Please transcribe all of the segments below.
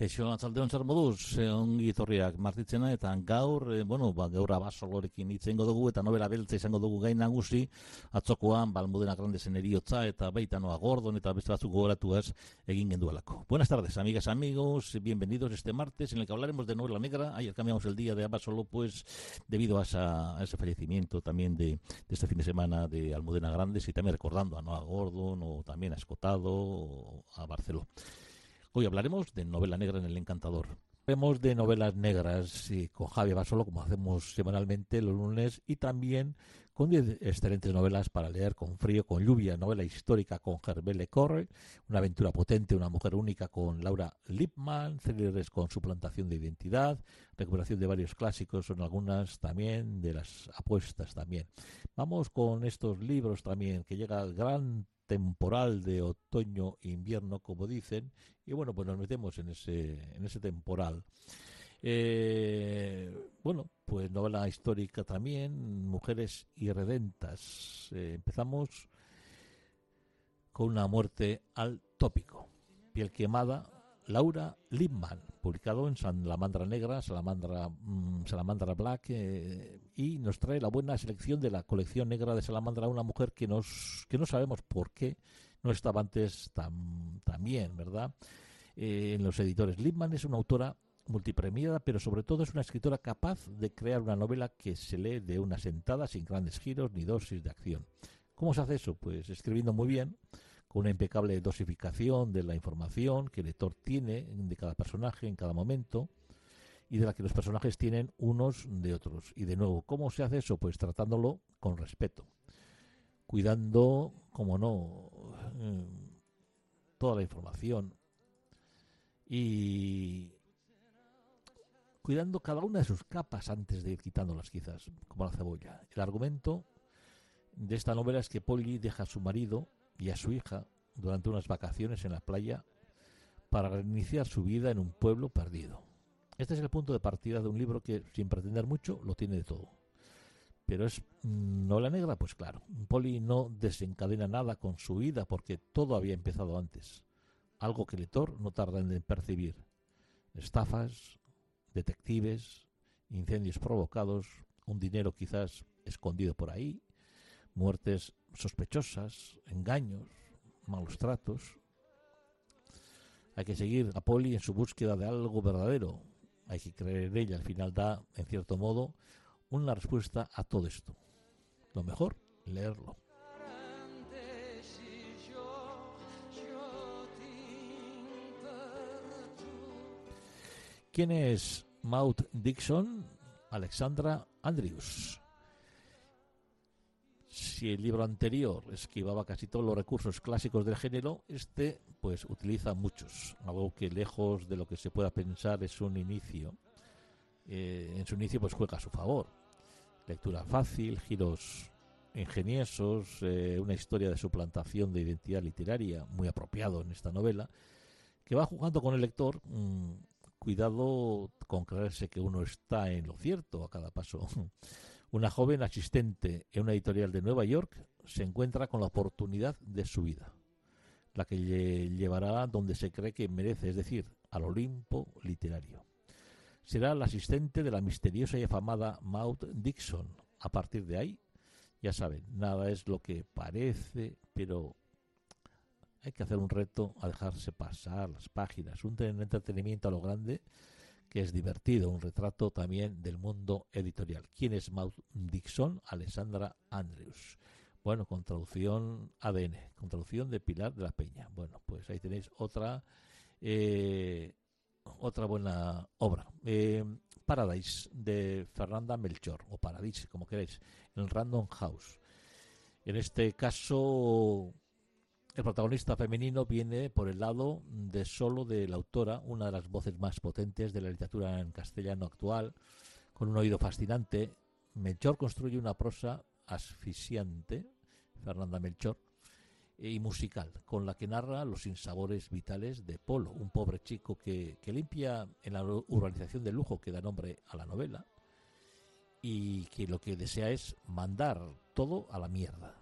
Kaixo, atzaldeon zer moduz, eh, ongi torriak martitzena, eta gaur, eh, bueno, ba, gaur abasolorekin itzengo dugu, eta novela beltza izango dugu gain nagusi, atzokoan, balmudena grandesen eriotza, eta baita noa gordon, eta beste batzuk gogoratuaz egin genduelako. Buenas tardes, amigas, amigos, bienvenidos este martes, en el que hablaremos de novela negra. Ayer cambiamos el día de Abasolo, pues, debido a, esa, a ese fallecimiento también de, de, este fin de semana de Almudena Grandes, y también recordando a Noa Gordon, o también a Escotado, o a Barceló. Hoy hablaremos de novela negra en El Encantador. Hablaremos de novelas negras con Javier Basolo, como hacemos semanalmente los lunes, y también con 10 excelentes novelas para leer con frío, con lluvia, novela histórica con Gerbele Corre, una aventura potente, una mujer única con Laura Lipman, thrillers con suplantación de identidad, recuperación de varios clásicos, son algunas también de las apuestas también. Vamos con estos libros también, que llega el gran temporal de otoño-invierno, como dicen, y bueno, pues nos metemos en ese, en ese temporal. Eh, bueno, pues novela histórica también, Mujeres irredentas. Eh, empezamos con una muerte al tópico. Piel quemada, Laura Lipman, publicado en Salamandra Negra, Salamandra, mmm, Salamandra Black, eh, y nos trae la buena selección de la colección negra de Salamandra, una mujer que, nos, que no sabemos por qué no estaba antes tan, tan bien, ¿verdad? Eh, en los editores. Lipman es una autora multipremiada, pero sobre todo es una escritora capaz de crear una novela que se lee de una sentada sin grandes giros ni dosis de acción. ¿Cómo se hace eso? Pues escribiendo muy bien, con una impecable dosificación de la información que el lector tiene de cada personaje en cada momento y de la que los personajes tienen unos de otros. Y de nuevo, ¿cómo se hace eso? Pues tratándolo con respeto, cuidando, como no, eh, toda la información y cuidando cada una de sus capas antes de ir quitándolas quizás, como la cebolla. El argumento de esta novela es que Polly deja a su marido y a su hija durante unas vacaciones en la playa para reiniciar su vida en un pueblo perdido. Este es el punto de partida de un libro que, sin pretender mucho, lo tiene de todo. Pero es novela negra, pues claro. Polly no desencadena nada con su vida porque todo había empezado antes. Algo que el lector no tarda en percibir. Estafas, detectives, incendios provocados, un dinero quizás escondido por ahí, muertes sospechosas, engaños, malos tratos. Hay que seguir a Polly en su búsqueda de algo verdadero. Hay que creer en ella. Al final da, en cierto modo, una respuesta a todo esto. Lo mejor, leerlo. ¿Quién es Maud Dixon? Alexandra Andrews si el libro anterior esquivaba casi todos los recursos clásicos del género, este pues utiliza muchos, algo que lejos de lo que se pueda pensar es un inicio. Eh, en su inicio pues juega a su favor. Lectura fácil, giros ingeniosos, eh, una historia de suplantación de identidad literaria muy apropiado en esta novela, que va jugando con el lector. Mmm, cuidado con creerse que uno está en lo cierto a cada paso. Una joven asistente en una editorial de Nueva York se encuentra con la oportunidad de su vida, la que le llevará donde se cree que merece, es decir, al Olimpo literario. Será la asistente de la misteriosa y afamada Maud Dixon. A partir de ahí, ya saben, nada es lo que parece, pero hay que hacer un reto a dejarse pasar las páginas, un entretenimiento a lo grande que es divertido, un retrato también del mundo editorial. ¿Quién es Maud Dixon? Alessandra Andrews. Bueno, con traducción ADN, con traducción de Pilar de la Peña. Bueno, pues ahí tenéis otra eh, otra buena obra. Eh, Paradise de Fernanda Melchor, o Paradise, como queréis, en Random House. En este caso, el protagonista femenino viene por el lado de solo de la autora, una de las voces más potentes de la literatura en castellano actual, con un oído fascinante. Melchor construye una prosa asfixiante, Fernanda Melchor, y musical, con la que narra los sinsabores vitales de Polo, un pobre chico que, que limpia en la urbanización de lujo que da nombre a la novela y que lo que desea es mandar todo a la mierda.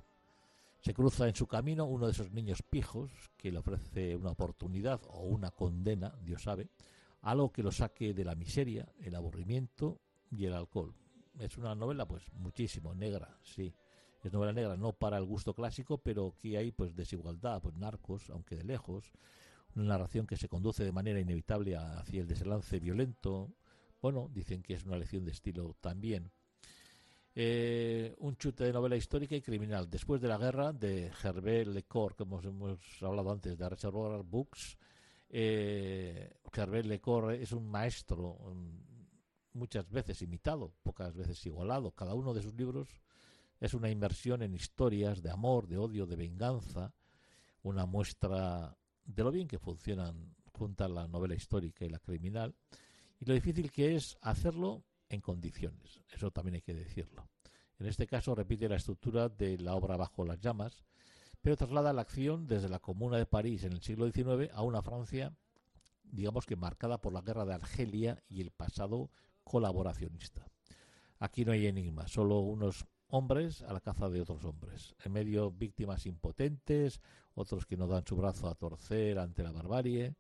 Se cruza en su camino uno de esos niños pijos que le ofrece una oportunidad o una condena, Dios sabe, algo que lo saque de la miseria, el aburrimiento y el alcohol. Es una novela, pues, muchísimo negra, sí, es novela negra, no para el gusto clásico, pero aquí hay pues desigualdad, pues narcos, aunque de lejos, una narración que se conduce de manera inevitable hacia el desenlace violento. Bueno, dicen que es una lección de estilo también. Eh, un chute de novela histórica y criminal. Después de la guerra, de Herbert Lecor, como hemos hablado antes, de Reservoir Books, eh, Herbert Lecor es un maestro mm, muchas veces imitado, pocas veces igualado. Cada uno de sus libros es una inversión en historias de amor, de odio, de venganza, una muestra de lo bien que funcionan juntas la novela histórica y la criminal, y lo difícil que es hacerlo en condiciones. Eso también hay que decirlo. En este caso repite la estructura de la obra Bajo las llamas, pero traslada la acción desde la Comuna de París en el siglo XIX a una Francia, digamos que marcada por la guerra de Argelia y el pasado colaboracionista. Aquí no hay enigma, solo unos hombres a la caza de otros hombres. En medio víctimas impotentes, otros que no dan su brazo a torcer ante la barbarie.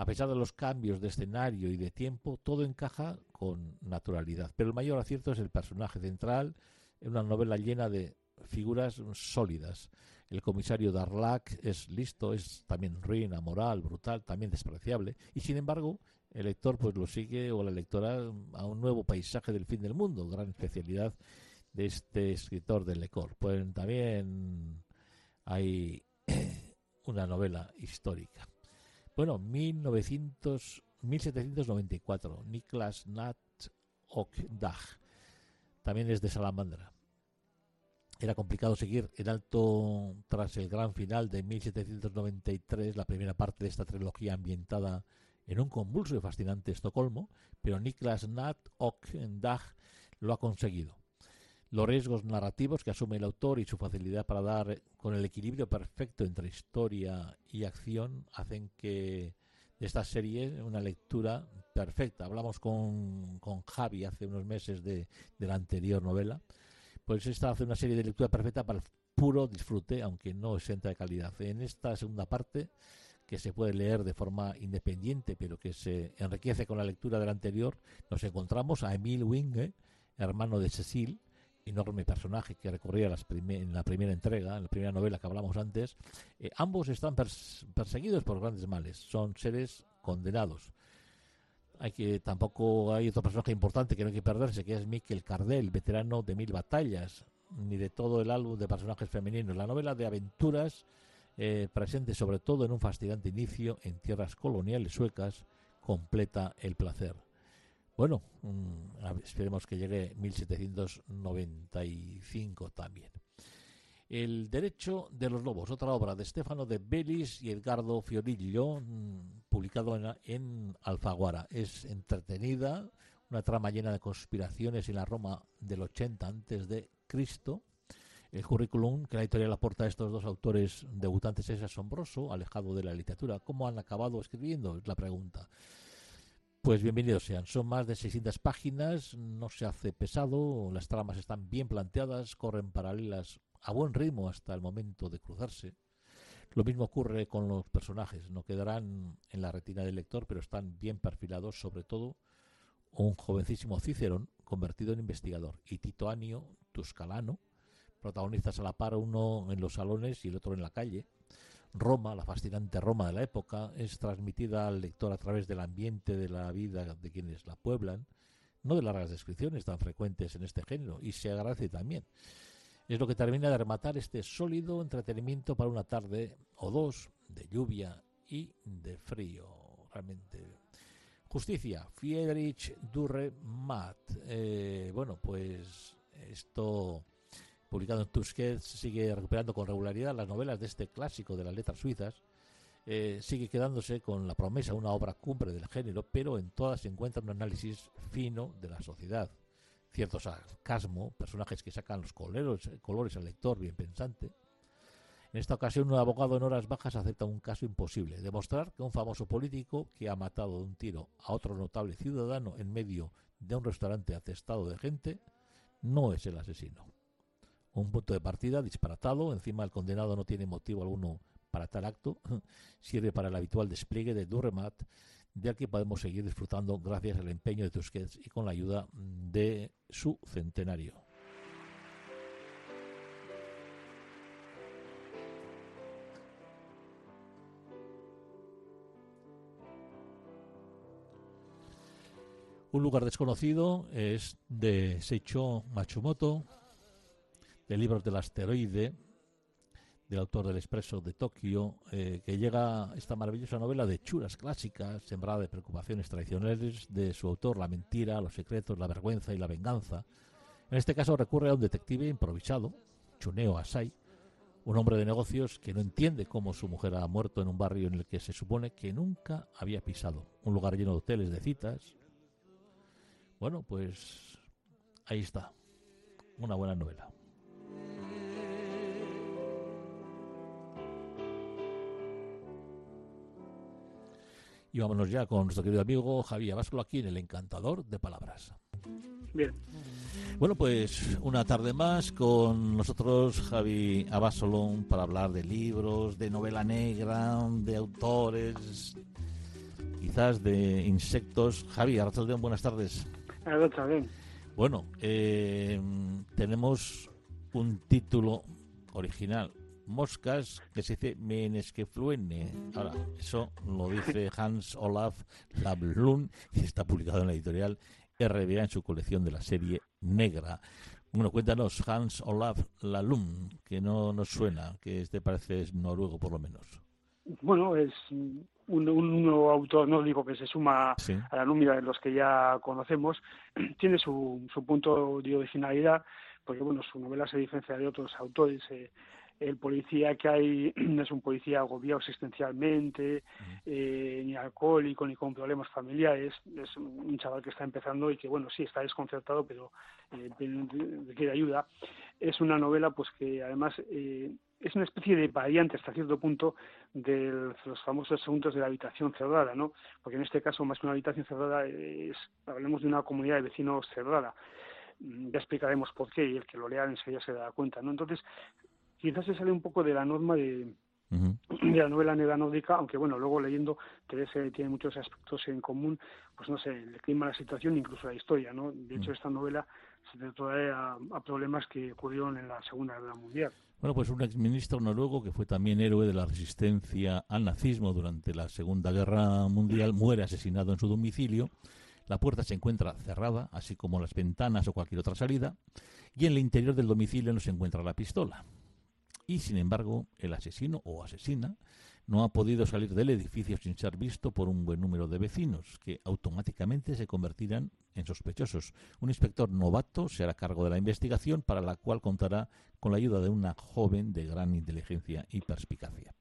A pesar de los cambios de escenario y de tiempo, todo encaja con naturalidad. Pero el mayor acierto es el personaje central en una novela llena de figuras sólidas. El comisario Darlac es listo, es también ruina, moral, brutal, también despreciable, y sin embargo el lector pues lo sigue o la lectora a un nuevo paisaje del fin del mundo, gran especialidad de este escritor de Lecor. Pues también hay una novela histórica. Bueno, 1900, 1794, Niklas Nat Okdag, también es de Salamandra. Era complicado seguir en alto tras el gran final de 1793, la primera parte de esta trilogía ambientada en un convulso y fascinante Estocolmo, pero Niklas Nat Okdag lo ha conseguido los riesgos narrativos que asume el autor y su facilidad para dar con el equilibrio perfecto entre historia y acción hacen que esta serie una lectura perfecta. Hablamos con, con Javi hace unos meses de, de, la anterior novela. Pues esta hace una serie de lectura perfecta para el puro disfrute, aunque no exenta de calidad. En esta segunda parte, que se puede leer de forma independiente, pero que se enriquece con la lectura de la anterior, nos encontramos a Emil Winge, hermano de Cecil, enorme personaje que recorría las en la primera entrega, en la primera novela que hablamos antes, eh, ambos están perseguidos por grandes males, son seres condenados. Hay que tampoco hay otro personaje importante que no hay que perderse, que es Miquel Cardell, veterano de mil batallas, ni de todo el álbum de personajes femeninos. La novela de aventuras eh, presente sobre todo en un fascinante inicio en tierras coloniales suecas, completa el placer. Bueno, mm, esperemos que llegue 1795 también. El derecho de los lobos, otra obra de Stefano de Belis y Edgardo Fiorillo, mm, publicado en, Alfaguara. Es entretenida, una trama llena de conspiraciones en la Roma del 80 antes de Cristo. El currículum que la editorial aporta a estos dos autores debutantes es asombroso, alejado de la literatura. ¿Cómo han acabado escribiendo? Es la pregunta. Pues bienvenidos sean. Son más de 600 páginas, no se hace pesado, las tramas están bien planteadas, corren paralelas a buen ritmo hasta el momento de cruzarse. Lo mismo ocurre con los personajes, no quedarán en la retina del lector, pero están bien perfilados, sobre todo un jovencísimo Cicerón convertido en investigador y Tito Anio Tuscalano, protagonistas a la par, uno en los salones y el otro en la calle, Roma, la fascinante Roma de la época, es transmitida al lector a través del ambiente de la vida de quienes la pueblan, no de largas descripciones tan frecuentes en este género, y se agradece también. Es lo que termina de rematar este sólido entretenimiento para una tarde o dos de lluvia y de frío. Realmente. Justicia, Friedrich Durre Matt. Eh, bueno, pues esto publicado en Tusquets, sigue recuperando con regularidad las novelas de este clásico de las letras suizas. Eh, sigue quedándose con la promesa una obra cumbre del género, pero en todas se encuentra un análisis fino de la sociedad. Cierto sarcasmo, personajes que sacan los colores, colores al lector bien pensante. En esta ocasión, un abogado en horas bajas acepta un caso imposible, demostrar que un famoso político que ha matado de un tiro a otro notable ciudadano en medio de un restaurante atestado de gente no es el asesino. Un punto de partida disparatado, encima el condenado no tiene motivo alguno para tal acto, sirve para el habitual despliegue de Durremat, del que podemos seguir disfrutando gracias al empeño de Tusquets y con la ayuda de su centenario. Un lugar desconocido es de Seicho Matsumoto, de Libros del Asteroide, del autor del Expreso de Tokio, eh, que llega esta maravillosa novela de churas clásicas, sembrada de preocupaciones tradicionales de su autor, la mentira, los secretos, la vergüenza y la venganza. En este caso recurre a un detective improvisado, Chuneo Asai, un hombre de negocios que no entiende cómo su mujer ha muerto en un barrio en el que se supone que nunca había pisado, un lugar lleno de hoteles de citas, bueno, pues ahí está. Una buena novela. Y vámonos ya con nuestro querido amigo Javier Abasolo aquí en El Encantador de Palabras. Bien. Bueno, pues una tarde más con nosotros Javi Abasolo para hablar de libros, de novela negra, de autores, quizás de insectos. Javi, Arrachaldeón, buenas tardes. Bueno, eh, tenemos un título original, Moscas, que se dice Menesquefluene. Ahora, eso lo dice Hans Olaf Lablun y está publicado en la editorial RBA en su colección de la serie Negra. Bueno, cuéntanos, Hans Olaf Lalum, que no nos suena, que este parece noruego por lo menos. Bueno, es un, un, nuevo autor nórdico que se suma a la nómina de los que ya conocemos, tiene su, su punto de originalidad, porque bueno, su novela se diferencia de otros autores. Eh, el policía que hay no es un policía agobiado existencialmente, eh, ni alcohólico, ni con problemas familiares. Es un chaval que está empezando y que, bueno, sí, está desconcertado, pero eh, requiere ayuda. Es una novela, pues que además eh, es una especie de variante hasta cierto punto de los famosos asuntos de la habitación cerrada, ¿no? Porque en este caso, más que una habitación cerrada, es, hablemos de una comunidad de vecinos cerrada. Ya explicaremos por qué y el que lo lea enseguida se da cuenta, ¿no? Entonces, quizás se sale un poco de la norma de, de la novela negra nórdica, aunque bueno, luego leyendo que tiene muchos aspectos en común, pues no sé, el clima, la situación, incluso la historia, ¿no? De hecho, esta novela se trae a, a, problemas que ocurrieron en la Segunda Guerra Mundial. Bueno, pues un exministro noruego que fue también héroe de la resistencia al nazismo durante la Segunda Guerra Mundial muere asesinado en su domicilio. La puerta se encuentra cerrada, así como las ventanas o cualquier otra salida, y en el interior del domicilio no se encuentra la pistola y sin embargo el asesino o asesina no ha podido salir del edificio sin ser visto por un buen número de vecinos, que automáticamente se convertirán en sospechosos. Un inspector novato se hará cargo de la investigación, para la cual contará con la ayuda de una joven de gran inteligencia y perspicacia.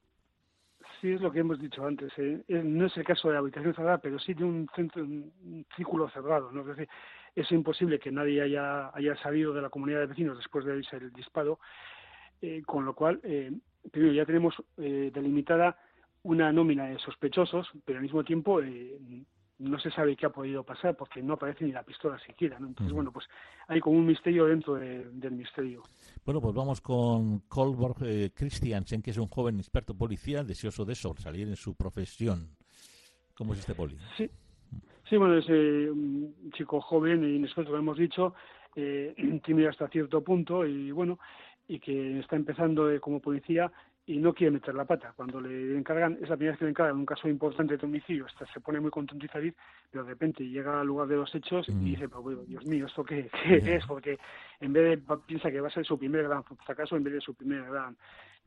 Sí, es lo que hemos dicho antes. ¿eh? No es el caso de la habitación cerrada, pero sí de un, centro, un círculo cerrado. ¿no? Es decir, es imposible que nadie haya, haya salido de la comunidad de vecinos después de el disparo eh, con lo cual, eh, primero ya tenemos eh, delimitada una nómina de sospechosos, pero al mismo tiempo eh, no se sabe qué ha podido pasar porque no aparece ni la pistola siquiera. Entonces, bueno, pues hay como un misterio dentro del misterio. Bueno, pues vamos con Kolborg Christiansen, que es un joven experto policial deseoso de sobresalir en su profesión. ¿Cómo es este poli? Sí, sí bueno, es un chico joven y inexperto, lo hemos dicho, tímido hasta cierto punto y bueno, y que está empezando eh, como policía y no quiere meter la pata. Cuando le encargan, es la primera vez que le encargan un caso importante de homicidio, hasta se pone muy contento y feliz, pero de repente llega al lugar de los hechos y dice, pues, Dios mío, ¿esto qué, es? Porque en vez de, piensa que va a ser su primer gran fracaso en vez de su primera gran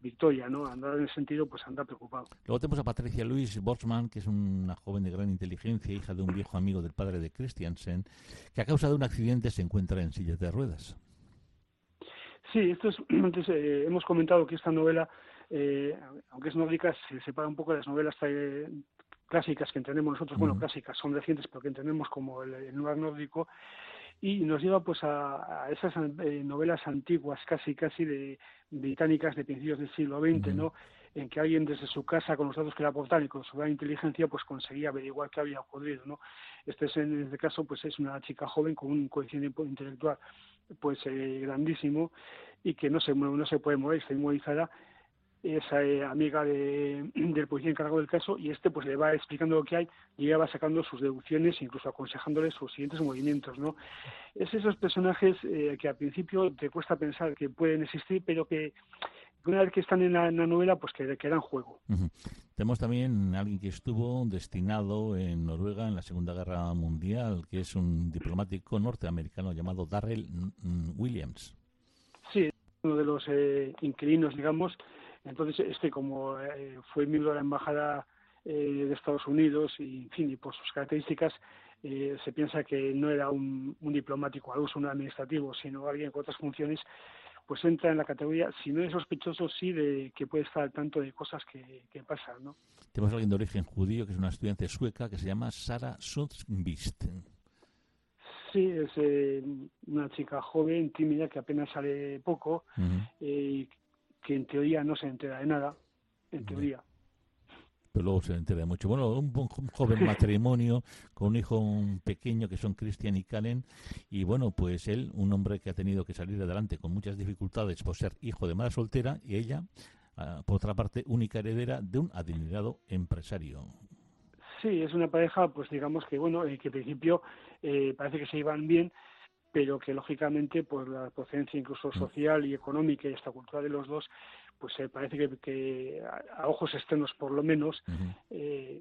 victoria, ¿no? Andar en ese sentido, pues anda preocupado. Luego tenemos a Patricia Luis Borsman, que es una joven de gran inteligencia, hija de un viejo amigo del padre de Christiansen, que a causa de un accidente se encuentra en sillas de ruedas. Sí, esto es, antes eh, hemos comentado que esta novela, eh, aunque es nórdica, se separa un poco de las novelas eh, clásicas que entendemos nosotros, bueno, clásicas, son recientes, pero que entendemos como el, lugar nórdico, y nos lleva pues a, esas eh, novelas antiguas, casi casi de británicas de principios del siglo XX, ¿no? en que alguien desde su casa con los datos que le aportaban y con su gran inteligencia pues conseguía averiguar qué había ocurrido no este es en este caso pues es una chica joven con un coeficiente intelectual pues eh, grandísimo y que no se no se puede mover está inmovilizada es eh, amiga de, del policía encargado del caso y este pues le va explicando lo que hay y ella va sacando sus deducciones incluso aconsejándole sus siguientes movimientos no es esos personajes eh, que al principio te cuesta pensar que pueden existir pero que una vez que están en la, novela pues que quedan juego. Tenemos también alguien que estuvo destinado en Noruega en la Segunda Guerra Mundial que es un diplomático norteamericano llamado Darrell Williams. Sí uno de los eh, inquilinos digamos. Entonces, este como eh, fue miembro de la embajada eh, de Estados Unidos y, en fin, y por sus características, eh, se piensa que no era un, diplomático al uso, un administrativo, sino alguien con otras funciones, pues entra en la categoría, si no es sospechoso, sí de que puede estar al tanto de cosas que, pasan, ¿no? Tenemos a alguien de origen judío, que es una estudiante sueca, que se llama Sara Sundqvist. Sí, es una chica joven, tímida, que apenas sale poco, y que en teoría no se entera de nada, en teoría. Pero luego se entera mucho. Bueno, un, joven matrimonio con un hijo pequeño que son Christian y Karen. Y bueno, pues él, un hombre que ha tenido que salir adelante con muchas dificultades por ser hijo de madre soltera y ella, ah, por otra parte, única heredera de un adinerado empresario. Sí, es una pareja, pues digamos que, bueno, eh, que al principio eh, parece que se iban bien, pero que lógicamente pues la procedencia incluso mm. social y económica y esta cultura de los dos pues se parece que, a, ojos externos por lo menos eh,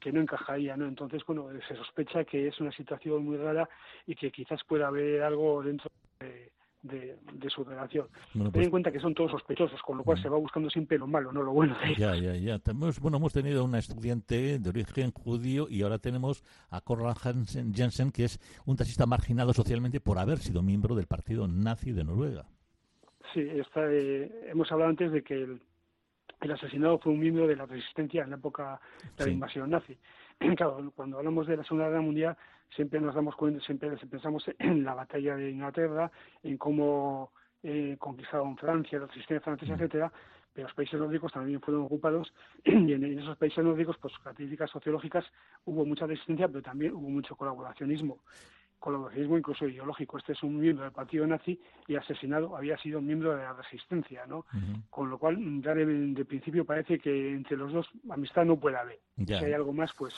que no encajaría no entonces bueno se sospecha que es una situación muy rara y que quizás pueda haber algo dentro de, de, su relación. Ten pues en cuenta que son todos sospechosos, con lo cual se va buscando siempre lo malo, no lo bueno. Ya, ya, ya. Tenemos, bueno, hemos tenido una estudiante de origen judío y ahora tenemos a Konrad Hansen, Jensen, que es un taxista marginado socialmente por haber sido miembro del partido nazi de Noruega. Sí, está, eh, hemos hablado antes de que el, asesinado fue un miembro de la resistencia en la época de la invasión nazi. Claro, cuando hablamos de la Segunda Guerra Mundial, siempre nos damos cuenta, siempre pensamos en la batalla de Inglaterra, en cómo eh, conquistaron Francia, la resistencia francesa, mm. etcétera, pero los países nórdicos también fueron ocupados y en esos países nórdicos, por sus características sociológicas, hubo mucha resistencia, pero también hubo mucho colaboracionismo colaboracionismo incluso ideológico. Este es un miembro del partido nazi y asesinado había sido miembro de la resistencia, ¿no? Con lo cual, ya de, principio parece que entre los dos amistad no puede haber. Si hay algo más, pues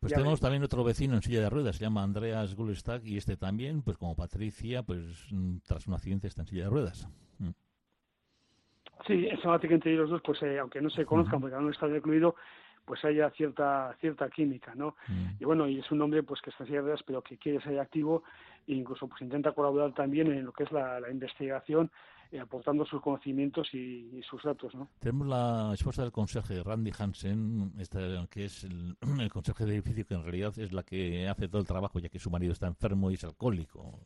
pues tenemos también otro vecino en silla de ruedas, se llama Andreas Gulstag, y este también, pues como Patricia, pues mm, tras un accidente está en silla de ruedas. Mm. Sí, eso hace que entre ellos dos, pues eh, aunque no se conozcan, porque aún no está recluido, pues haya cierta cierta química, ¿no? Mm. Y bueno, y es un hombre pues que está en silla de ruedas, pero que quiere ser activo e incluso pues intenta colaborar también en lo que es la investigación eh, aportando sus conocimientos y, sus datos. ¿no? Tenemos la esposa del conserje, Randy Hansen, que es el, el conserje del edificio, que en realidad es la que hace todo el trabajo, ya que su marido está enfermo y es alcohólico.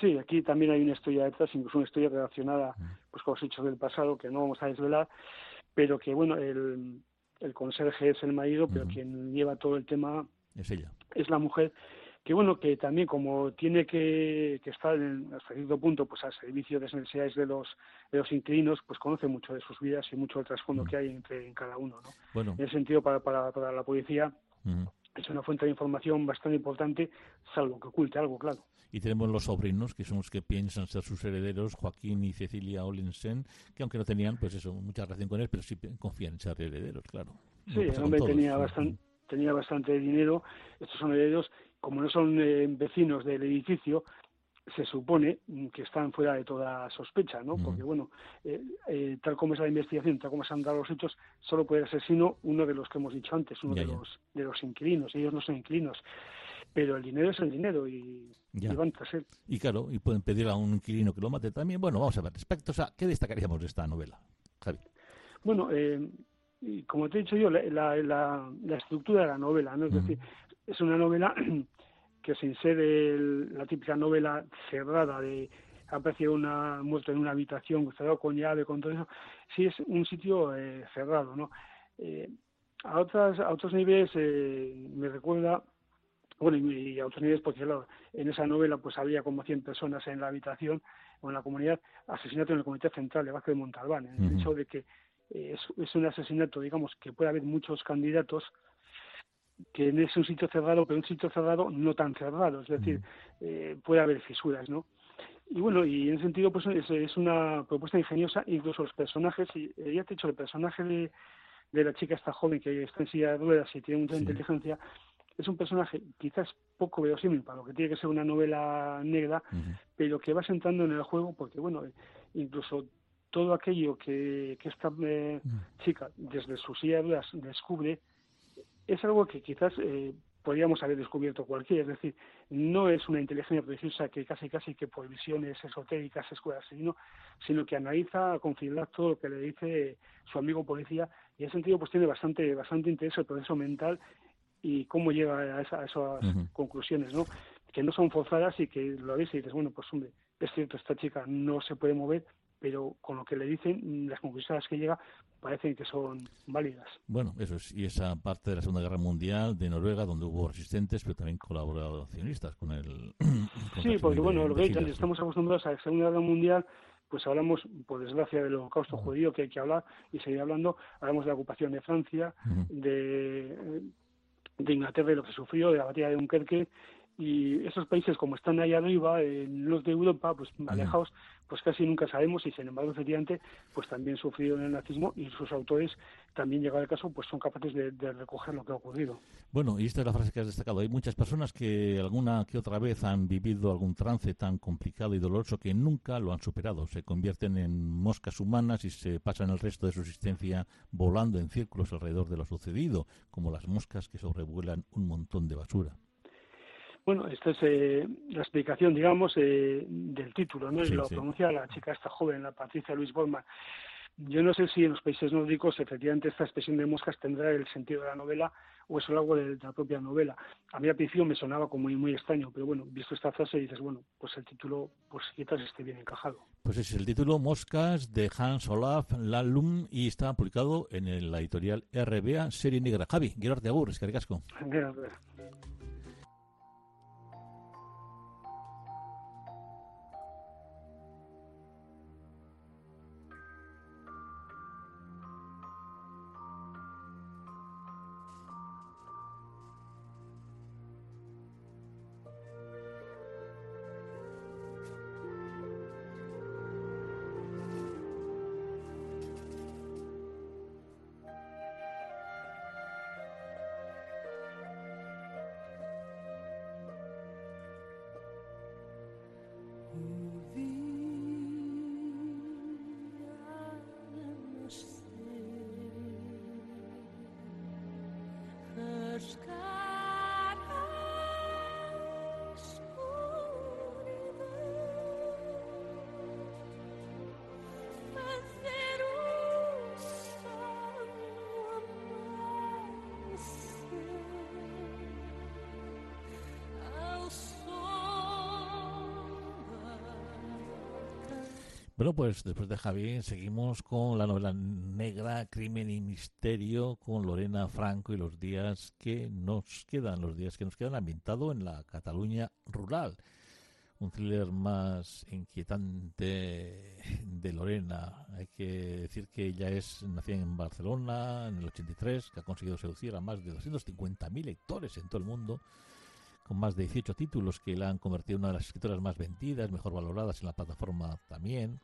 Sí, aquí también hay una historia detrás, incluso una historia relacionada mm. pues, con los hechos del pasado que no vamos a desvelar, pero que, bueno, el, el conserje es el marido, pero quien lleva todo el tema es ella. Es la mujer que bueno que también como tiene que, estar en, hasta cierto punto pues al servicio de las necesidades de los de los inquilinos pues conoce mucho de sus vidas y mucho del trasfondo que hay entre en cada uno ¿no? bueno. en ese sentido para, para, para la policía. Es una fuente de información bastante importante salvo que oculte algo claro y tenemos los sobrinos, que son los que piensan ser sus herederos, Joaquín y Cecilia Olensen, que aunque no tenían, pues eso, mucha relación con él, pero sí confían en ser herederos, claro. Sí, el hombre tenía, bastante, tenía bastante dinero, estos son herederos, como no son eh, vecinos del edificio, se supone que están fuera de toda sospecha, ¿no? Porque, bueno, eh, eh, tal como es la investigación, tal como se han dado los hechos, solo puede ser sino uno de los que hemos dicho antes, uno de los de los inquilinos. Ellos no son inquilinos, pero el dinero es el dinero y, van tras él. Y claro, y pueden pedir a un inquilino que lo mate también. Bueno, vamos a ver, respecto a qué destacaríamos de esta novela, Javi. Bueno, y como te he dicho yo, la, la, la, estructura de la novela, ¿no? Es decir, es una novela que se insere la típica novela cerrada de aparecido una muerto en una habitación cerrado con llave con todo eso sí es un sitio eh, cerrado no eh, a otras a otros niveles eh, me recuerda bueno, y, autoridades porque en esa novela pues había como 100 personas en la habitación o en la comunidad, asesinato en el Comité Central de Vázquez de Montalbán, el hecho de que eh, es, un asesinato, digamos, que puede haber muchos candidatos, que es un sitio cerrado, pero un sitio cerrado no tan cerrado, es decir, eh, puede haber fisuras, ¿no? Y bueno, y en ese sentido, pues es, una propuesta ingeniosa, incluso los personajes, y eh, ya te he dicho, el personaje de, de la chica esta joven que está en silla de ruedas y tiene mucha inteligencia, es un personaje quizás poco verosímil para lo que tiene que ser una novela negra, pero que va sentando en el juego porque, bueno, incluso todo aquello que, que esta eh, chica desde su silla de ruedas descubre es algo que quizás eh, podríamos haber descubierto cualquiera, es decir, no es una inteligencia preciosa que casi casi que por visiones esotéricas escuelas, sino, sino que analiza con fidelidad todo lo que le dice su amigo policía y en ese sentido pues tiene bastante bastante interés el proceso mental y cómo llega a, esas conclusiones, ¿no? Que no son forzadas y que lo ves y dices, bueno, pues hombre, es cierto, esta chica no se puede mover, pero con lo que le dicen, las conclusiones que llega parecen que son válidas. Bueno, eso es, y esa parte de la Segunda Guerra Mundial de Noruega, donde hubo resistentes, pero también colaboracionistas con el... sí, porque bueno, lo que estamos acostumbrados a la Segunda Guerra Mundial, pues hablamos, por desgracia, del holocausto judío que hay que hablar y seguir hablando, hablamos de la ocupación de Francia, de de Inglaterra y lo que sufrió, de la batalla de Dunkerque, y esos países como están ahí arriba, en los de Europa, pues alejados, pues casi nunca sabemos y sin embargo efectivamente pues también sufrieron el nazismo y sus autores también llegado el caso pues son capaces de, recoger lo que ha ocurrido. Bueno, y esta es la frase que has destacado. Hay muchas personas que alguna que otra vez han vivido algún trance tan complicado y doloroso que nunca lo han superado. Se convierten en moscas humanas y se pasan el resto de su existencia volando en círculos alrededor de lo sucedido, como las moscas que sobrevuelan un montón de basura. Bueno, esta es eh, la explicación, digamos, eh, del título, ¿no? y lo pronuncia la chica esta joven, la Patricia Luis Borman. Yo no sé si en los países nórdicos efectivamente esta expresión de moscas tendrá el sentido de la novela o es algo de, la propia novela. A mí al principio me sonaba como muy, muy extraño, pero bueno, visto esta frase dices, bueno, pues el título, pues quizás esté bien encajado. Pues es el título Moscas de Hans Olaf Lallum y está publicado en la editorial RBA Serie Negra. Javi, Gerard de Agur, es caricasco. Bueno, pues después de Javier seguimos con la novela negra, Crimen y Misterio, con Lorena Franco y los días que nos quedan, los días que nos quedan ambientado en la Cataluña rural. Un thriller más inquietante de Lorena. Hay que decir que ella es nacida en Barcelona en el 83, que ha conseguido seducir a más de 250.000 lectores en todo el mundo con más de 18 títulos que la han convertido en una de las escritoras más vendidas, mejor valoradas en la plataforma también,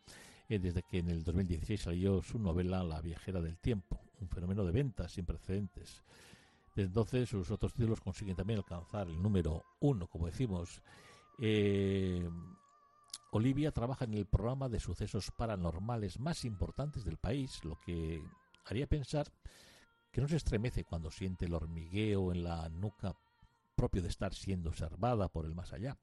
eh, desde que en el 2016 salió su novela La viajera del tiempo, un fenómeno de ventas sin precedentes. Desde entonces sus otros títulos consiguen también alcanzar el número uno, como decimos. Eh, Olivia trabaja en el programa de sucesos paranormales más importantes del país, lo que haría pensar que no se estremece cuando siente el hormigueo en la nuca propio de estar siendo observada por el más allá.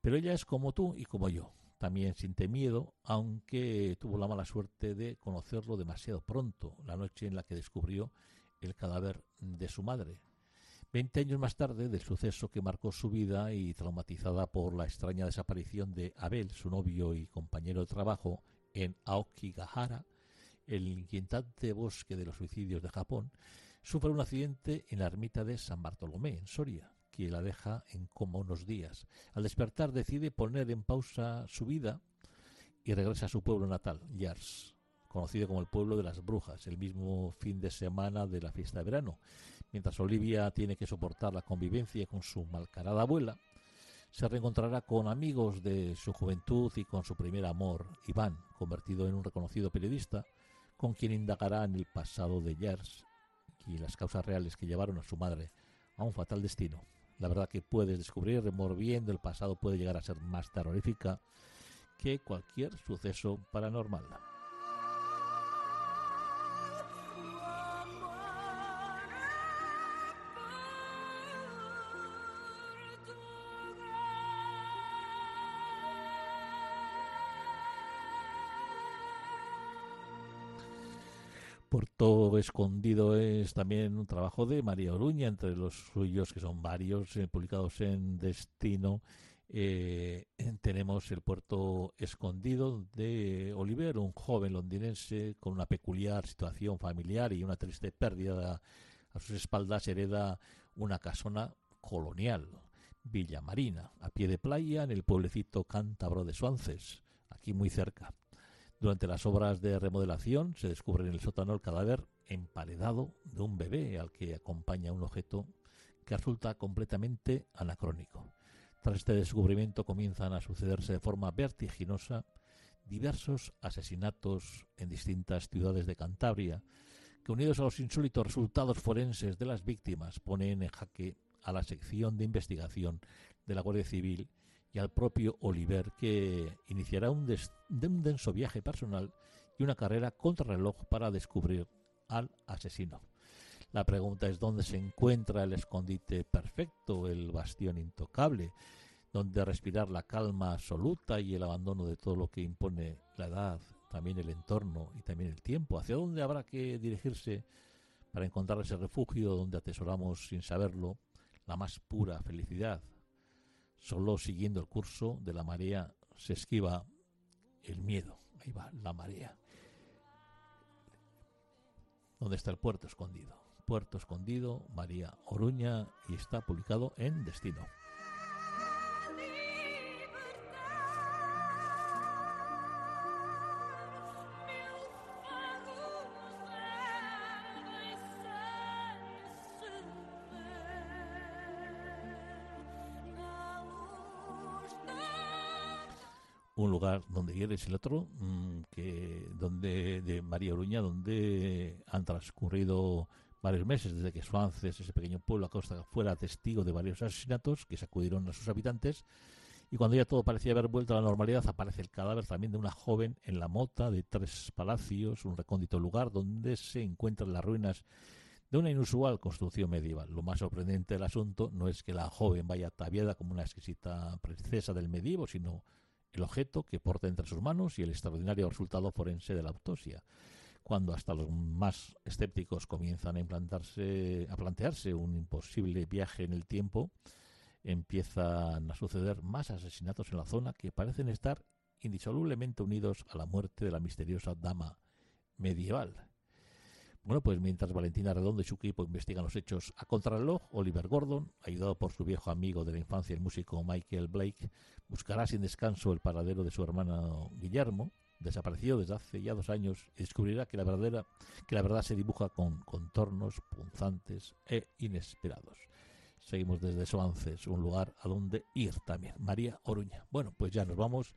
Pero ella es como tú y como yo. También siente miedo, aunque tuvo la mala suerte de conocerlo demasiado pronto, la noche en la que descubrió el cadáver de su madre. Veinte años más tarde del suceso que marcó su vida y traumatizada por la extraña desaparición de Abel, su novio y compañero de trabajo, en Aokigahara, el inquietante bosque de los suicidios de Japón, sufre un accidente en la ermita de San Bartolomé, en Soria. que la deja en coma unos días. Al despertar decide poner en pausa su vida y regresa a su pueblo natal, Yars, conocido como el pueblo de las brujas, el mismo fin de semana de la fiesta de verano. Mientras Olivia tiene que soportar la convivencia con su malcarada abuela, se reencontrará con amigos de su juventud y con su primer amor, Iván, convertido en un reconocido periodista, con quien indagará en el pasado de Yers y las causas reales que llevaron a su madre a un fatal destino. La verdad que puedes descubrir, removiendo el pasado puede llegar a ser más terrorífica que cualquier suceso paranormal. Escondido es también un trabajo de María Oruña, entre los suyos, que son varios, eh, publicados en Destino. Eh, tenemos el Puerto Escondido de Oliver, un joven londinense con una peculiar situación familiar y una triste pérdida a sus espaldas, hereda una casona colonial, Villa Marina, a pie de playa en el pueblecito cántabro de Suances, aquí muy cerca. Durante las obras de remodelación se descubre en el sótano el cadáver emparedado de un bebé al que acompaña un objeto que resulta completamente anacrónico. Tras este descubrimiento comienzan a sucederse de forma vertiginosa diversos asesinatos en distintas ciudades de Cantabria, que unidos a los insólitos resultados forenses de las víctimas ponen en jaque a la sección de investigación de la Guardia Civil y al propio Oliver, que iniciará un, un denso viaje personal y una carrera contrarreloj para descubrir al asesino. La pregunta es dónde se encuentra el escondite perfecto, el bastión intocable, donde respirar la calma absoluta y el abandono de todo lo que impone la edad, también el entorno y también el tiempo. ¿Hacia dónde habrá que dirigirse para encontrar ese refugio donde atesoramos sin saberlo la más pura felicidad, Solo siguiendo el curso de la marea se esquiva el miedo. Ahí va, la marea. ¿Dónde está el puerto escondido? Puerto escondido, María Oruña, y está publicado en Destino. Lugar donde eres el otro, mm, que donde de María Oruña, donde han transcurrido varios meses desde que Suances, ese pequeño pueblo a costa, fuera testigo de varios asesinatos que sacudieron a sus habitantes. Y cuando ya todo parecía haber vuelto a la normalidad, aparece el cadáver también de una joven en la mota de tres palacios, un recóndito lugar donde se encuentran las ruinas de una inusual construcción medieval. Lo más sorprendente del asunto no es que la joven vaya ataviada como una exquisita princesa del medievo, sino el objeto que porta entre sus manos y el extraordinario resultado forense de la autopsia. Cuando hasta los más escépticos comienzan a implantarse, a plantearse un imposible viaje en el tiempo, empiezan a suceder más asesinatos en la zona que parecen estar indisolublemente unidos a la muerte de la misteriosa dama medieval. Bueno, pues mientras Valentina Redondo y su equipo investigan los hechos a contrarreloj, Oliver Gordon, ayudado por su viejo amigo de la infancia, el músico Michael Blake, buscará sin descanso el paradero de su hermano Guillermo, desaparecido desde hace ya dos años, y descubrirá que la, verdadera, que la verdad se dibuja con contornos punzantes e inesperados. Seguimos desde Soances, un lugar a donde ir también. María Oruña. Bueno, pues ya nos vamos.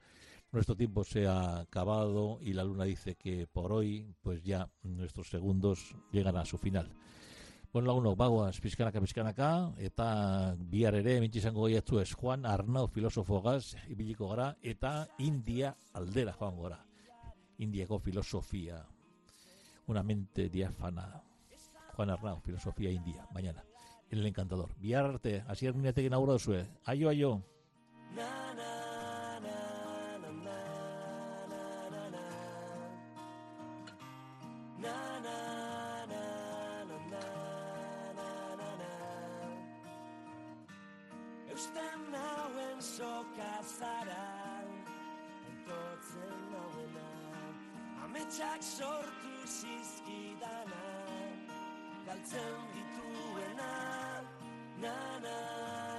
Nuestro tiempo se ha acabado y la luna dice que por hoy, pues ya nuestros segundos llegan a su final. Bueno, lagunok, bagoaz, pizkanaka pizkanaka, eta bihar ere, mintxizango gaiatu ez, Juan Arnau filosofogaz, ibiliko gara, eta India aldera joan gora. Indiako filosofia, una mente diáfana. Juan Arnau, filosofia india, mañana. El encantador. Bihar arte, hasier minetekin aurra duzue. Aio, aio. Eusten soka zara Entotzen nauena Ametxak sortu zizkidana Galtzen dituena Na, na,